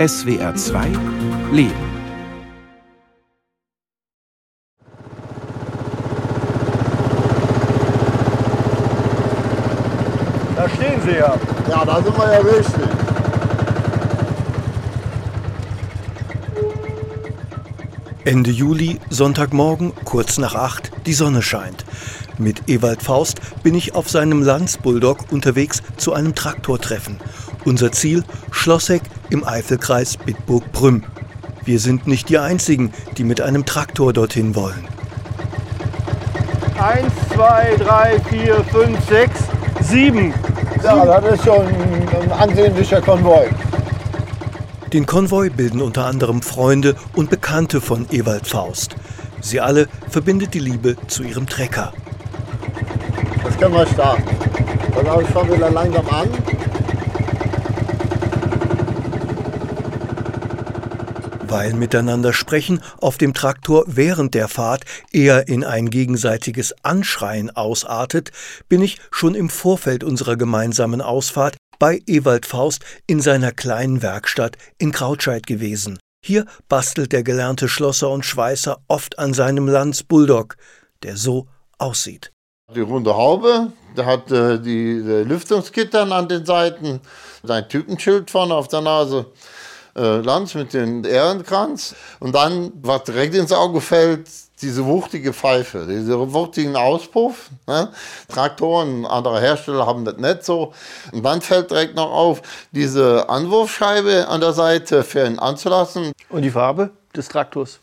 SWR 2 Leben. Da stehen sie ja. Ja, da sind wir ja richtig. Ende Juli, Sonntagmorgen, kurz nach acht, die Sonne scheint. Mit Ewald Faust bin ich auf seinem Landsbulldog unterwegs zu einem Traktortreffen. Unser Ziel Schlosseck im Eifelkreis Bitburg-Prüm. Wir sind nicht die Einzigen, die mit einem Traktor dorthin wollen. Eins, zwei, drei, vier, fünf, sechs, sieben. Ja, das ist schon ein ansehnlicher Konvoi. Den Konvoi bilden unter anderem Freunde und Bekannte von Ewald Faust. Sie alle verbindet die Liebe zu ihrem Trecker. Das können wir starten. Dann schon wieder langsam an. Weil miteinander sprechen auf dem Traktor während der Fahrt eher in ein gegenseitiges Anschreien ausartet, bin ich schon im Vorfeld unserer gemeinsamen Ausfahrt bei Ewald Faust in seiner kleinen Werkstatt in Krautscheid gewesen. Hier bastelt der gelernte Schlosser und Schweißer oft an seinem Lanz Bulldog, der so aussieht. Die runde Haube, der hat äh, die äh, Lüftungskittern an den Seiten, sein Typenschild vorne auf der Nase, äh, Lanz mit dem Ehrenkranz. Und dann, was direkt ins Auge fällt, diese wuchtige Pfeife, diese wuchtigen Auspuff. Ne? Traktoren, andere Hersteller haben das nicht so. Und dann fällt direkt noch auf, diese Anwurfscheibe an der Seite für ihn anzulassen. Und die Farbe des Traktors?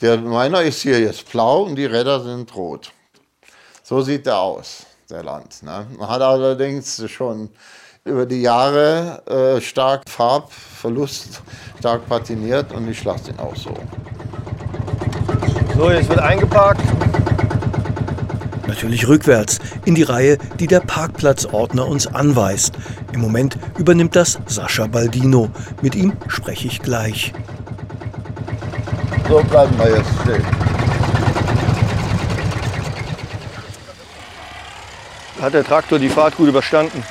Der meiner ist hier jetzt blau und die Räder sind rot. So sieht er aus, der Land. Ne? Man hat allerdings schon über die Jahre äh, stark Farbverlust, stark patiniert und ich lasse ihn auch so. So, jetzt wird eingeparkt. Natürlich rückwärts, in die Reihe, die der Parkplatzordner uns anweist. Im Moment übernimmt das Sascha Baldino. Mit ihm spreche ich gleich. So bleiben wir jetzt stehen. Hat der Traktor die Fahrt gut überstanden?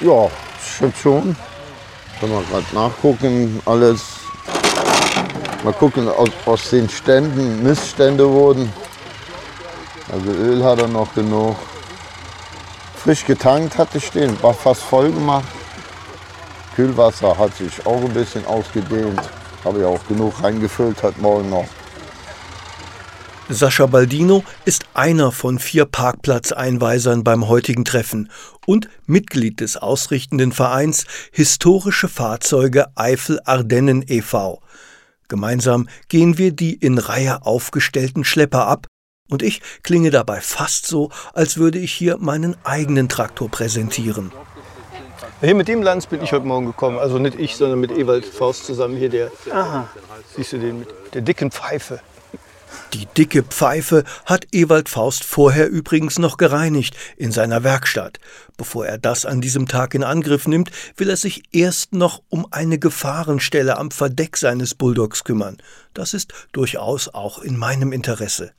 Ja, stimmt schon. Können wir gerade nachgucken, alles. Mal gucken, aus, aus den Ständen Missstände wurden. Also Öl hat er noch genug. Frisch getankt hatte ich stehen, war fast voll gemacht. Kühlwasser hat sich auch ein bisschen ausgedehnt. Habe ich auch genug reingefüllt heute Morgen noch. Sascha Baldino ist einer von vier Parkplatzeinweisern beim heutigen Treffen und Mitglied des ausrichtenden Vereins Historische Fahrzeuge Eifel Ardennen e.V. Gemeinsam gehen wir die in Reihe aufgestellten Schlepper ab und ich klinge dabei fast so, als würde ich hier meinen eigenen Traktor präsentieren. Hier mit dem Lanz bin ich heute Morgen gekommen. Also nicht ich, sondern mit Ewald Faust zusammen. Hier der, aha, siehst du den mit der dicken Pfeife. Die dicke Pfeife hat Ewald Faust vorher übrigens noch gereinigt in seiner Werkstatt. Bevor er das an diesem Tag in Angriff nimmt, will er sich erst noch um eine Gefahrenstelle am Verdeck seines Bulldogs kümmern. Das ist durchaus auch in meinem Interesse.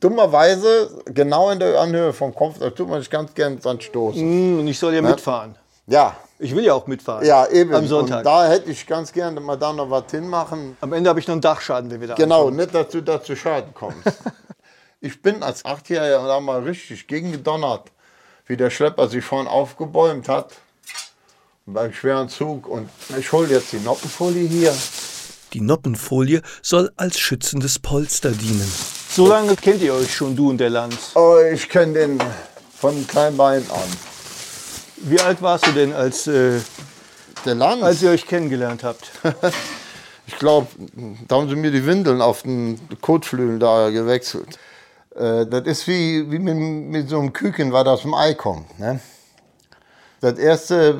Dummerweise, genau in der Anhöhe vom Kopf, da tut man sich ganz gern dran stoßen. Mm, und ich soll ja Ne? mitfahren. Ja, Ich will ja auch mitfahren. ja, eben. Am Sonntag. Und da hätte ich ganz gerne mal da noch was hinmachen. Am Ende habe ich noch einen Dachschaden, wir da Genau, ankommen. nicht, dass du da zu Schaden kommst. ich bin als Achtjähriger da mal richtig gegengedonnert, wie der Schlepper sich vorne aufgebäumt hat. Beim schweren Zug. Und ich hole jetzt die Noppenfolie hier. Die Noppenfolie soll als schützendes Polster dienen. So lange kennt ihr euch schon, du und der Lanz. Oh, ich kenne den von klein Bein an. Wie alt warst du denn, als, äh, Der Lanz, als ihr euch kennengelernt habt? ich glaube, da haben sie mir die Windeln auf den Kotflügel da gewechselt. Äh, das ist wie, wie mit, mit so einem Küken, was aus dem Ei kommt. Ne? Das Erste,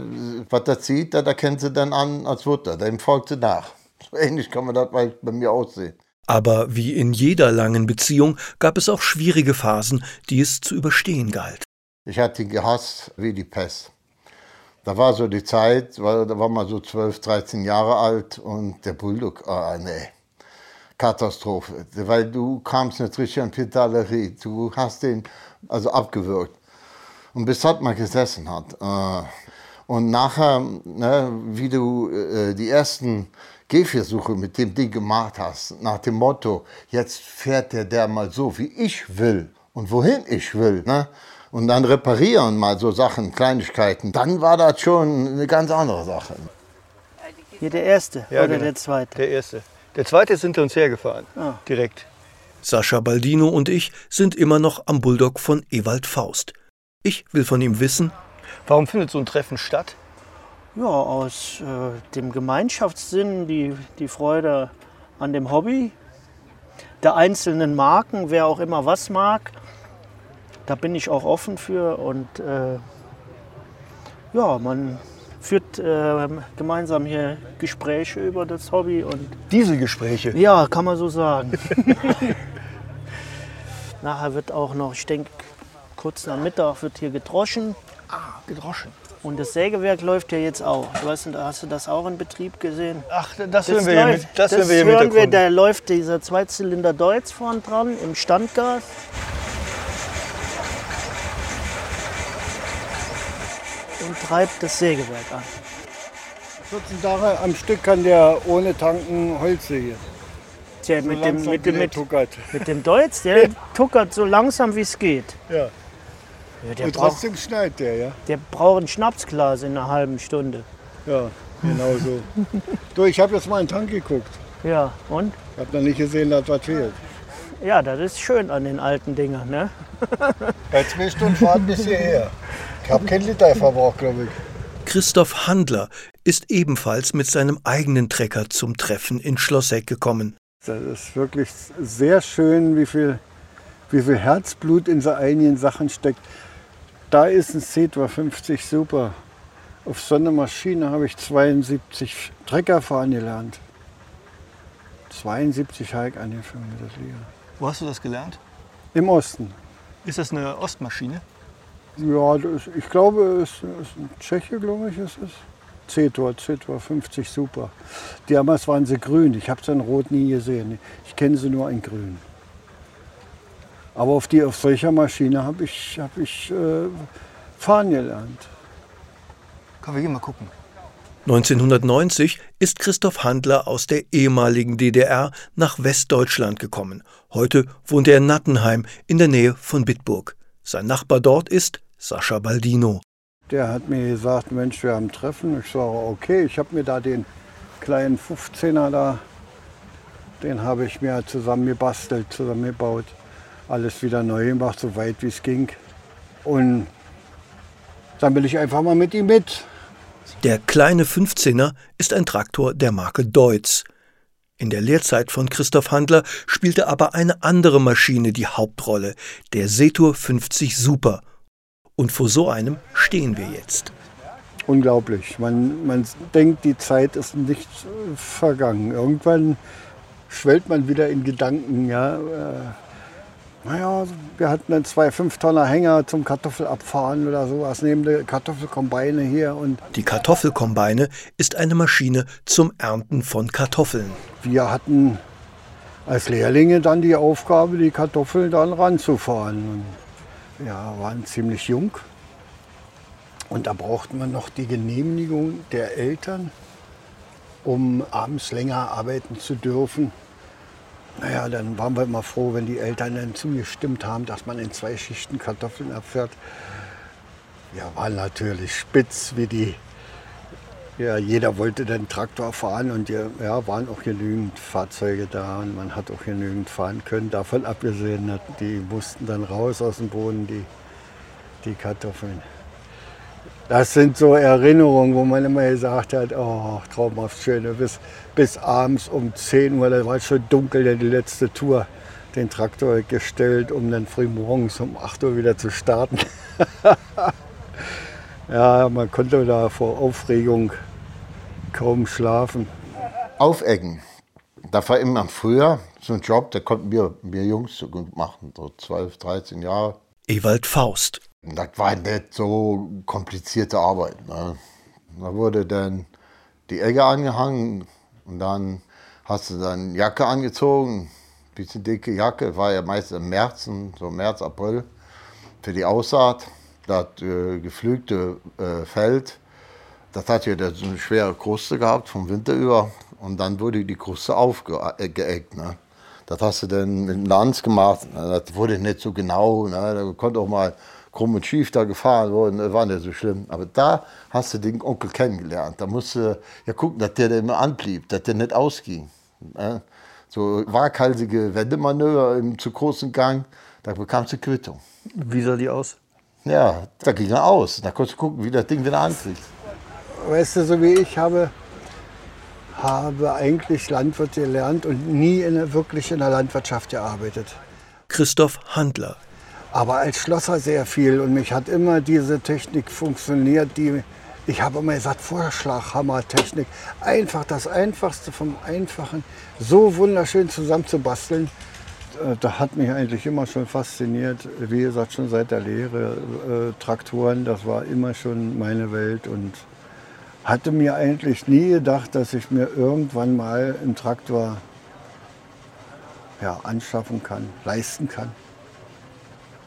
was er zieht, das erkennt sie dann an als Mutter. Dem folgt sie nach. So ähnlich kann man das bei, bei mir aussehen. Aber wie in jeder langen Beziehung gab es auch schwierige Phasen, die es zu überstehen galt. Ich hatte ihn gehasst wie die Pest. Da war so die Zeit, weil da war man so 12, 13 Jahre alt und der Bulldog, ah nee, Katastrophe. Weil du kamst nicht richtig an Pedalerie, du hast den also abgewürgt. Und bis das mal gesessen hat. Äh, Und nachher, ne, wie du äh, die ersten Gehversuche mit dem Ding gemacht hast, nach dem Motto, jetzt fährt der der mal so, wie ich will und wohin ich will. Ne? Und dann reparieren mal so Sachen, Kleinigkeiten. Dann war das schon eine ganz andere Sache. Hier der erste Ja, oder genau. der zweite? Der erste. Der zweite ist hinter uns hergefahren. Ah. Direkt. Sascha Baldino und ich sind immer noch am Bulldog von Ewald Faust. Ich will von ihm wissen, Warum findet so ein Treffen statt? Ja, aus äh, dem Gemeinschaftssinn, die, die Freude an dem Hobby, der einzelnen Marken, wer auch immer was mag. Da bin ich auch offen für und äh, ja, man führt äh, gemeinsam hier Gespräche über das Hobby und Diese Gespräche. ja, kann man so sagen. Nachher wird auch noch, ich denke, kurz nach Mittag wird hier gedroschen. Ah, gedroschen. Und das Sägewerk läuft ja jetzt auch. Du hast, hast du das auch in Betrieb gesehen? Ach, das hören wir hier läuft- mit. Das, hören wir hier hören wir, da läuft dieser Zweizylinder Deutz vorn dran im Standgas. Treibt das Sägewerk an. 14 Tage am Stück kann der ohne Tanken Holz sägen. Tja, So mit, dem, mit, dem, mit, tuckert. mit dem Deutz, der tuckert so langsam wie es geht. Ja. Ja, der, Und braucht, trotzdem schneit der, ja? der braucht ein Schnapsglas in einer halben Stunde. Ja, genau so. du, ich habe jetzt mal in den Tank geguckt. Ja, und? Ich habe noch nicht gesehen, dass was fehlt. Ja, das ist schön an den alten Dingern. Ne? Bei zwei Stunden Fahrt bis hierher. Ich habe keinen Liter verbraucht, glaube ich. Christoph Handler ist ebenfalls mit seinem eigenen Trecker zum Treffen in Schlosseck gekommen. Das ist wirklich sehr schön, wie viel, wie viel Herzblut in so einigen Sachen steckt. Da ist ein Cetra 50 super. Auf so einer Maschine habe ich 72 Trecker fahren gelernt. 72 habe ich angefangen mit das Liga. Wo hast du das gelernt? Im Osten. Ist das eine Ostmaschine? Ja, das, ich glaube, es ist ein Tscheche, glaube ich, ist es. C-Tor, C-Tor 50 super. Damals waren sie grün. Ich habe sie in Rot nie gesehen. Ich kenne sie nur in Grün. Aber auf, die, auf solcher Maschine habe ich, hab ich äh, fahren gelernt. Komm, wir gehen mal gucken. 1990 ist Christoph Handler aus der ehemaligen DDR nach Westdeutschland gekommen. Heute wohnt er in Nattenheim in der Nähe von Bitburg. Sein Nachbar dort ist Sascha Baldino. Der hat mir gesagt, Mensch, wir haben ein Treffen. Ich sage, okay, ich habe mir da den kleinen 15er da, den habe ich mir zusammen gebastelt, zusammengebaut. Alles wieder neu gemacht, so weit wie es ging. Und dann will ich einfach mal mit ihm mit. Der kleine 15er ist ein Traktor der Marke Deutz. In der Lehrzeit von Christoph Handler spielte aber eine andere Maschine die Hauptrolle, der Setur 50 Super. Und vor so einem stehen wir jetzt. Unglaublich. Man, man denkt, die Zeit ist nicht vergangen. Irgendwann schwellt man wieder in Gedanken. Ja. Äh, naja, wir hatten dann zwei 5-Tonner Hänger zum Kartoffelabfahren oder sowas, neben der Kartoffelkombine hier. Und Die Kartoffelkombine ist eine Maschine zum Ernten von Kartoffeln. wir hatten als Lehrlinge dann die Aufgabe, die Kartoffeln dann ranzufahren. Ja, waren ziemlich jung. Und da brauchte man noch die Genehmigung der Eltern, um abends länger arbeiten zu dürfen. Naja, dann waren wir immer froh, wenn die Eltern dann zugestimmt haben, dass man in zwei Schichten Kartoffeln abfährt. Wir waren natürlich spitz wie die. Ja, jeder wollte den Traktor fahren und ja, ja, waren auch genügend Fahrzeuge da und man hat auch genügend fahren können. Davon abgesehen, dass die mussten dann raus aus dem Boden, die, die Kartoffeln. Das sind so Erinnerungen, wo man immer gesagt hat, oh, traumhaft schön. Bis, bis abends um 10 Uhr, da war es schon dunkel, die letzte Tour, den Traktor gestellt, um dann früh morgens um 8 Uhr wieder zu starten. ja, man konnte da vor Aufregung kaum schlafen. Aufecken. Das war immer früher so ein Job, der konnten wir, wir Jungs so gut machen, so 12, 13 Jahre. Ewald Faust. Das war nicht so komplizierte Arbeit. Ne? Da wurde dann die Egge angehangen und dann hast du dann Jacke angezogen, bisschen dicke Jacke, war ja meist im März, so März, April, für die Aussaat. Das äh, geflügte äh, Feld Das hat ja so eine schwere Kruste gehabt vom Winter über und dann wurde die Kruste aufgeeckt. Ne? Das hast du dann mit dem Lanz gemacht. Das wurde nicht so genau. Ne? Da konnte auch mal krumm und schief da gefahren worden. Das war nicht so schlimm. Aber da hast du den Onkel kennengelernt. Da musst du ja gucken, dass der immer anblieb, dass der nicht ausging. Ne? So waghalsige Wendemanöver im zu großen Gang, da bekamst du Quittung. Wie sah die aus? Ja, da ging er aus. Da konntest du gucken, wie das Ding wieder ankriegt. Weißt du, so wie ich habe, habe eigentlich Landwirt gelernt und nie in, wirklich in der Landwirtschaft gearbeitet. Christoph Handler. Aber als Schlosser sehr viel und mich hat immer diese Technik funktioniert, die ich habe immer gesagt, Vorschlaghammertechnik. Einfach das Einfachste vom Einfachen, so wunderschön zusammenzubasteln. Äh, da hat mich eigentlich immer schon fasziniert. Wie gesagt, schon seit der Lehre. Äh, Traktoren, das war immer schon meine Welt und hatte mir eigentlich nie gedacht, dass ich mir irgendwann mal einen Traktor ja, anschaffen kann, leisten kann.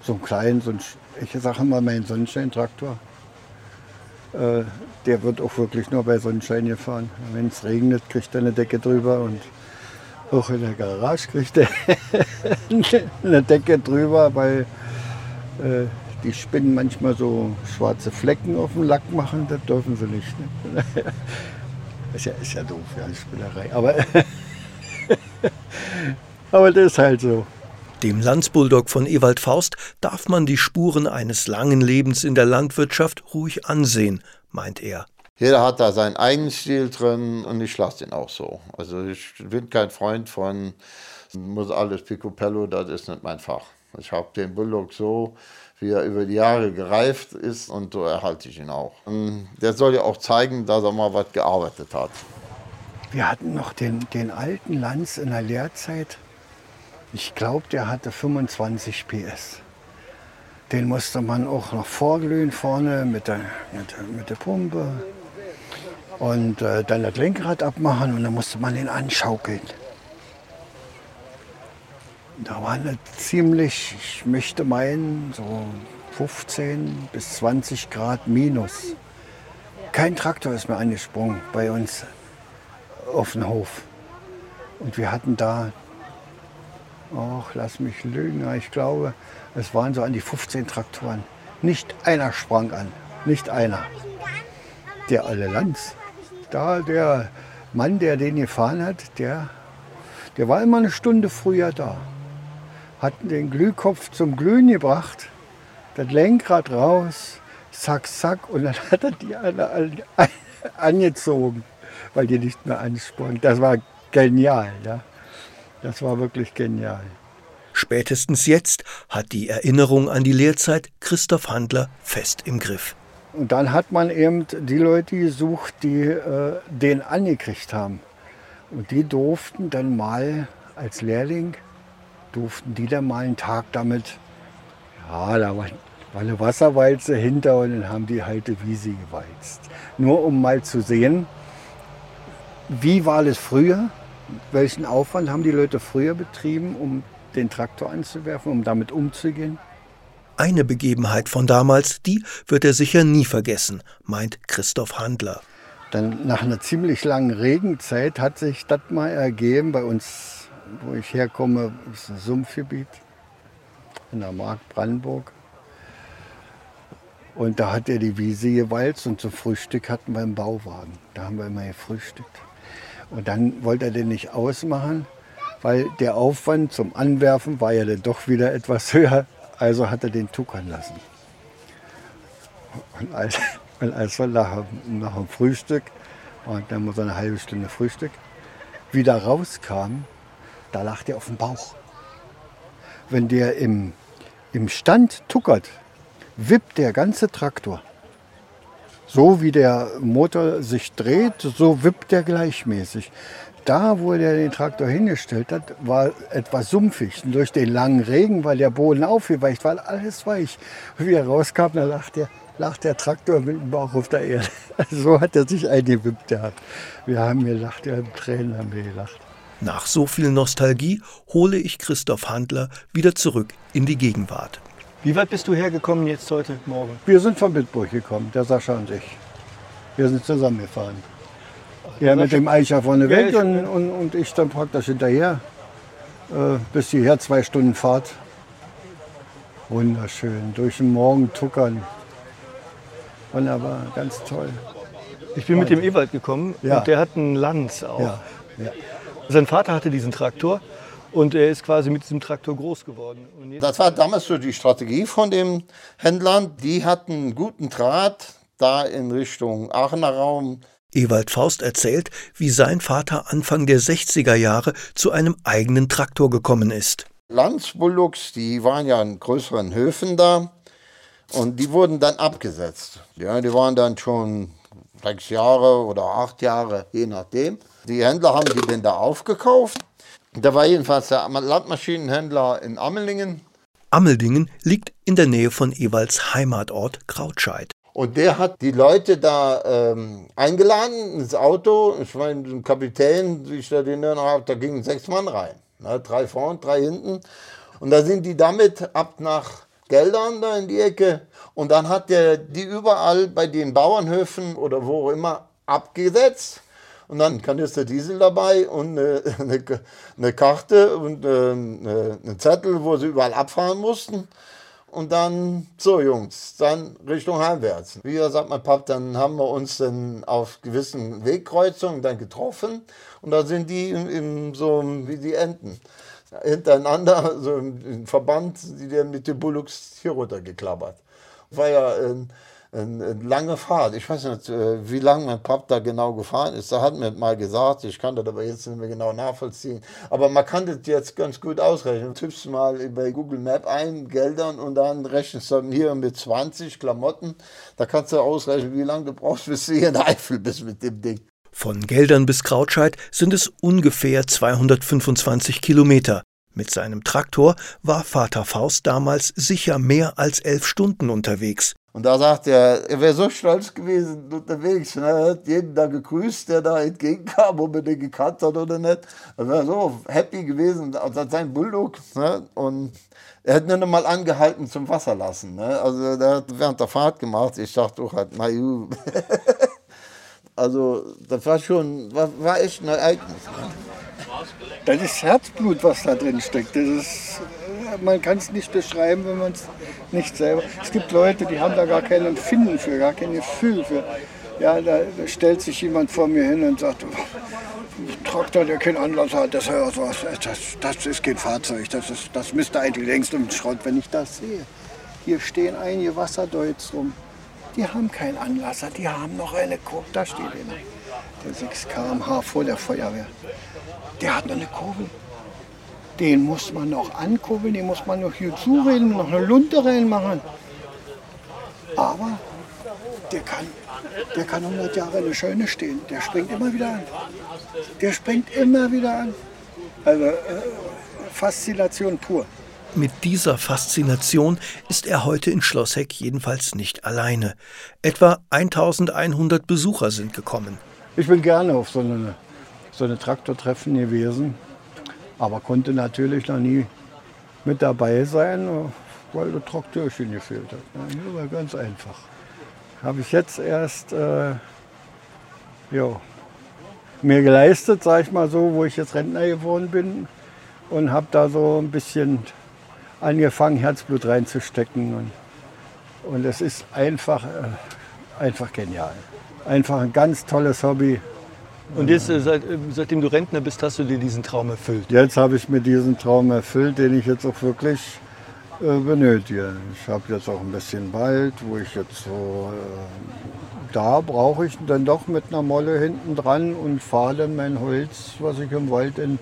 So einen kleinen, so einen, ich sage immer meinen Sonnenschein-Traktor. Äh, der wird auch wirklich nur bei Sonnenschein gefahren. Wenn es regnet, kriegt er eine Decke drüber und auch in der Garage kriegt er eine Decke drüber, weil äh, die Spinnen manchmal so schwarze Flecken auf dem Lack machen, das dürfen sie nicht. Ne? ist, ja, ist ja doof, ja, Spinnerei. Aber, aber das ist halt so. Dem Landsbulldog von Ewald Faust darf man die Spuren eines langen Lebens in der Landwirtschaft ruhig ansehen, meint er. Jeder hat da seinen eigenen Stil drin und ich lasse den auch so. Also ich bin kein Freund von, muss alles Picopello, das ist nicht mein Fach. Ich habe den Bulldog so, wie er über die Jahre gereift ist und so erhalte ich ihn auch. Und der soll ja auch zeigen, dass er mal was gearbeitet hat. Wir hatten noch den, den alten Lanz in der Lehrzeit. Ich glaube, der hatte 25 PS. Den musste man auch noch vorglühen vorne mit der, mit der, mit der Pumpe. Und äh, dann das Lenkrad abmachen und dann musste man den anschaukeln. Da war eine ziemlich, ich möchte meinen, so 15 bis 20 Grad minus. Kein Traktor ist mehr angesprungen bei uns auf dem Hof. Und wir hatten da, ach, lass mich lügen, ich glaube, es waren so an die 15 Traktoren. Nicht einer sprang an, nicht einer. Der alle Lanz, da der Mann, der den gefahren hat, der, der war immer eine Stunde früher da hat den Glühkopf zum Glühen gebracht, das Lenkrad raus, zack, zack, und dann hat er die alle, alle angezogen, weil die nicht mehr anspornen. Das war genial, ja. Das war wirklich genial. Spätestens jetzt hat die Erinnerung an die Lehrzeit Christoph Handler fest im Griff. Und dann hat man eben die Leute gesucht, die äh, den angekriegt haben. Und die durften dann mal als Lehrling durften die dann mal einen Tag damit, ja, da war, war eine Wasserwalze hinter und dann haben die halt die Wiese gewalzt. Nur um mal zu sehen, wie war das früher, welchen Aufwand haben die Leute früher betrieben, um den Traktor anzuwerfen, um damit umzugehen. Eine Begebenheit von damals, die wird er sicher nie vergessen, meint Christoph Handler. Dann nach einer ziemlich langen Regenzeit hat sich das mal ergeben bei uns wo ich herkomme, ist ein Sumpfgebiet in der Mark Brandenburg. Und da hat er die Wiese gewalzt und zum Frühstück hatten wir einen Bauwagen. Da haben wir immer gefrühstückt. Und dann wollte er den nicht ausmachen, weil der Aufwand zum Anwerfen war ja dann doch wieder etwas höher. Also hat er den tuckern lassen. Und als, und als wir nach, nach dem Frühstück, und dann muss eine halbe Stunde Frühstück, wieder rauskamen, da lag der auf dem Bauch. Wenn der im, im Stand tuckert, wippt der ganze Traktor. So wie der Motor sich dreht, so wippt der gleichmäßig. Da, wo der den Traktor hingestellt hat, war etwas sumpfig. Und durch den langen Regen war der Boden aufgeweicht, war alles weich. Wie er rauskam, da lag der, lag der Traktor mit dem Bauch auf der Erde. so hat er sich eingewippt. Wir haben gelacht, wir haben Tränen haben wir gelacht. Nach so viel Nostalgie hole ich Christoph Handler wieder zurück in die Gegenwart. Wie weit bist du hergekommen jetzt heute Morgen? Wir sind von Bitburg gekommen, der Sascha und ich. Wir sind zusammengefahren. Ja, mit dem Eicher vorne weg und, und, und ich dann praktisch hinterher. Äh, bis hierher zwei Stunden Fahrt. Wunderschön. Durch den Morgen tuckern. Wunderbar, ganz toll. Ich bin mit dem Ewald gekommen Ja. und der hat einen Lanz auch. Ja. Sein Vater hatte diesen Traktor und er ist quasi mit diesem Traktor groß geworden. Und jetzt, Das war damals so die Strategie von den Händlern. Die hatten einen guten Draht da in Richtung Aachener Raum. Ewald Faust erzählt, wie sein Vater Anfang der 60er Jahre zu einem eigenen Traktor gekommen ist. Landsbullocks, die waren ja in größeren Höfen da und die wurden dann abgesetzt. Ja, die waren dann schon sechs Jahre oder acht Jahre, je nachdem. Die Händler haben die dann da aufgekauft. Da war jedenfalls der Landmaschinenhändler in Ammelingen Ammeldingen liegt in der Nähe von Ewalds Heimatort Krautscheid. Und der hat die Leute da ähm, eingeladen ins Auto. Ich meine, ein Kapitän, wie ich da den noch habe, da gingen sechs Mann rein. Ne? Drei vorn, drei hinten. Und da sind die damit ab nach Geldern da in die Ecke. Und dann hat der die überall bei den Bauernhöfen oder wo auch immer abgesetzt. Und dann ein Kanister Diesel dabei und eine, eine, Karte und äh, eine, einen Zettel, wo sie überall abfahren mussten. Und dann, so Jungs, dann Richtung heimwärts. Wie sagt mein Pap, dann haben wir uns dann auf gewissen Wegkreuzungen dann getroffen. Und da sind die im, im, so wie die Enten hintereinander, so im, Verband, die dann mit den Bullocks hier runtergeklappert. War ja ein, ein, eine lange Fahrt. Ich weiß nicht, äh, wie lange mein Pap da genau gefahren ist. Da hat mir mal gesagt, ich kann das aber jetzt nicht mehr genau nachvollziehen. Aber man kann das jetzt ganz gut ausrechnen. Tippst mal bei Google Map ein, Geldern und dann rechnest du hier mit 20 Klamotten. Da kannst du ausrechnen, wie lange du brauchst, bis du hier in Eifel bist mit dem Ding. Von Geldern bis Krautscheid sind es ungefähr 225 Kilometer. Mit seinem Traktor war Vater Faust damals sicher mehr als elf Stunden unterwegs. Und da sagt er, er wäre so stolz gewesen unterwegs. Ne? Er hat jeden da gegrüßt, der da entgegenkam, ob er den gekannt hat oder nicht. Er wäre so happy gewesen, also sein Bulldog. Ne? Und er hat nur noch mal angehalten zum Wasser lassen. Ne? Also der hat während der Fahrt gemacht. Ich dachte doch halt, na ju. also das war schon, war, war echt ein Ereignis. Das ist Herzblut, was da drin steckt. Das ist, man kann es nicht beschreiben, wenn man es nicht selber. Es gibt Leute, die haben da gar kein Empfinden für, gar kein Gefühl für. Ja, da, stellt sich jemand vor mir hin und sagt, Traktor, der keinen Anlass hat, das, das, das ist kein Fahrzeug, das, ist, das müsste eigentlich längst im Schrott. Wenn ich das sehe, hier stehen einige Wasserdeuts rum, die haben keinen Anlasser, die haben noch eine Kurbel, da steht einer, der 6 km/h vor der Feuerwehr. Der hat noch eine Kurbel. Den muss man noch ankurbeln, den muss man noch hier zureden, noch eine Lunte reinmachen. Aber der kann, der kann 100 Jahre in der Scheune stehen. Der springt immer wieder an. Der springt immer wieder an. Also äh, Faszination pur. Mit dieser Faszination ist er heute in Schlossheck jedenfalls nicht alleine. Etwa 1100 Besucher sind gekommen. Ich bin gerne auf so eine, so eine Traktortreffen gewesen, aber konnte natürlich noch nie mit dabei sein, weil das Traktörchen gefehlt hat. Das war ganz einfach. Habe ich jetzt erst äh, ja, mir geleistet, sag ich mal so, wo ich jetzt Rentner geworden bin und habe da so ein bisschen angefangen, Herzblut reinzustecken. Und, und es ist einfach, äh, einfach genial. Einfach ein ganz tolles Hobby. Und jetzt, äh, seit, äh, seitdem du Rentner bist, hast du dir diesen Traum erfüllt. Jetzt habe ich mir diesen Traum erfüllt, den ich jetzt auch wirklich äh, benötige. Ich habe jetzt auch ein bisschen Wald, wo ich jetzt so, äh, da brauche ich dann doch mit einer Molle hinten dran und fahre dann mein Holz, was ich im Wald in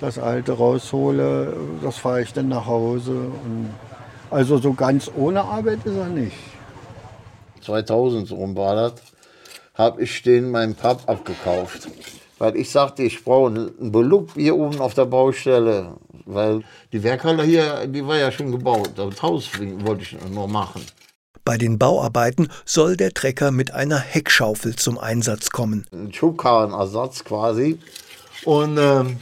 das alte raushole, das fahre ich dann nach Hause. Und also so ganz ohne Arbeit ist er nicht. 2000 so rum war das, habe ich den meinem Pap abgekauft. Weil ich sagte, ich brauche einen Belup hier oben auf der Baustelle. Weil die Werkhalle hier, die war ja schon gebaut. Das Haus wollte ich nur machen. Bei den Bauarbeiten soll der Trecker mit einer Heckschaufel zum Einsatz kommen. Ein Schubkarrenersatz quasi. Und ähm,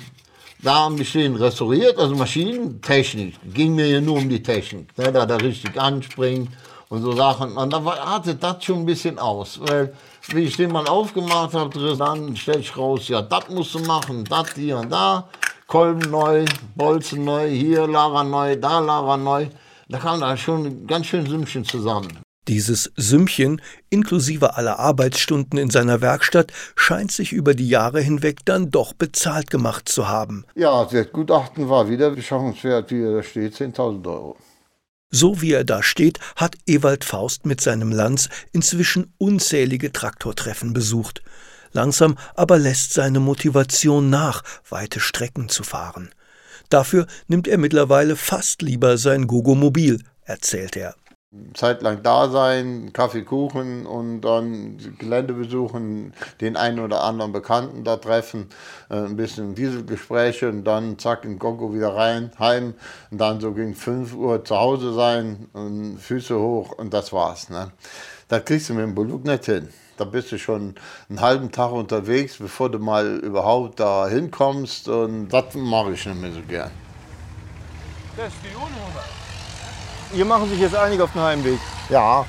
da haben wir den restauriert, also Maschinentechnik. Ging mir ja nur um die Technik. Ne, da da richtig anspringt und so Sachen. Und dann artet das schon ein bisschen aus. Weil, wie ich den mal aufgemacht habe, dann stelle ich raus, ja, das musst du machen, das hier und da. Kolben neu, Bolzen neu, hier Lara neu, da Lara neu. Da kam da schon ganz schön Sümmchen zusammen. Dieses Sümmchen, inklusive aller Arbeitsstunden in seiner Werkstatt, scheint sich über die Jahre hinweg dann doch bezahlt gemacht zu haben. Ja, das Gutachten war wieder beschaffungswert, wie er da steht, 10.000 Euro. So wie er da steht, hat Ewald Faust mit seinem Lanz inzwischen unzählige Traktortreffen besucht. Langsam aber lässt seine Motivation nach, weite Strecken zu fahren. Dafür nimmt er mittlerweile fast lieber sein Gogomobil, erzählt er. Zeitlang da sein, Kaffee, Kuchen und dann Gelände besuchen, den einen oder anderen Bekannten da treffen, äh, ein bisschen Dieselgespräche und dann zack in Gogo wieder rein, heim und dann so gegen 5 Uhr zu Hause sein und Füße hoch und das war's. Ne? Das kriegst du mit dem Buluk nicht hin. Da bist du schon einen halben Tag unterwegs, bevor du mal überhaupt da hinkommst und das mache ich nicht mehr so gern. Das ist die Unnummer. Hier machen sich jetzt einige auf den Heimweg. Ja,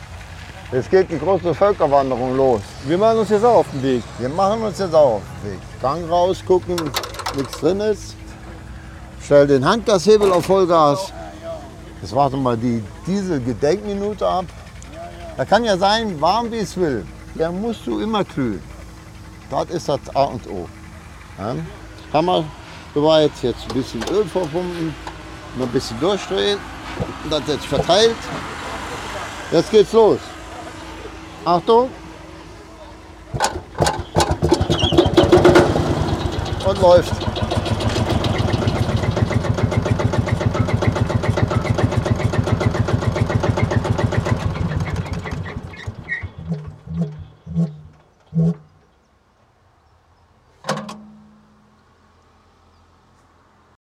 es geht die große Völkerwanderung los. Wir machen uns jetzt auch auf den Weg. Wir machen uns jetzt auch auf den Weg. Gang raus, gucken, nichts drin ist. Stell den Handgashebel auf Vollgas. Jetzt warte mal die Diesel-Gedenkminute ab. Da kann ja sein, warm wie es will. Der musst du immer kühlen. Das ist das A und O. Ja. Wir soweit. Jetzt ein bisschen Öl vorpumpen, noch ein bisschen durchdrehen. Das jetzt verteilt. Jetzt geht's los. Achtung. Und läuft.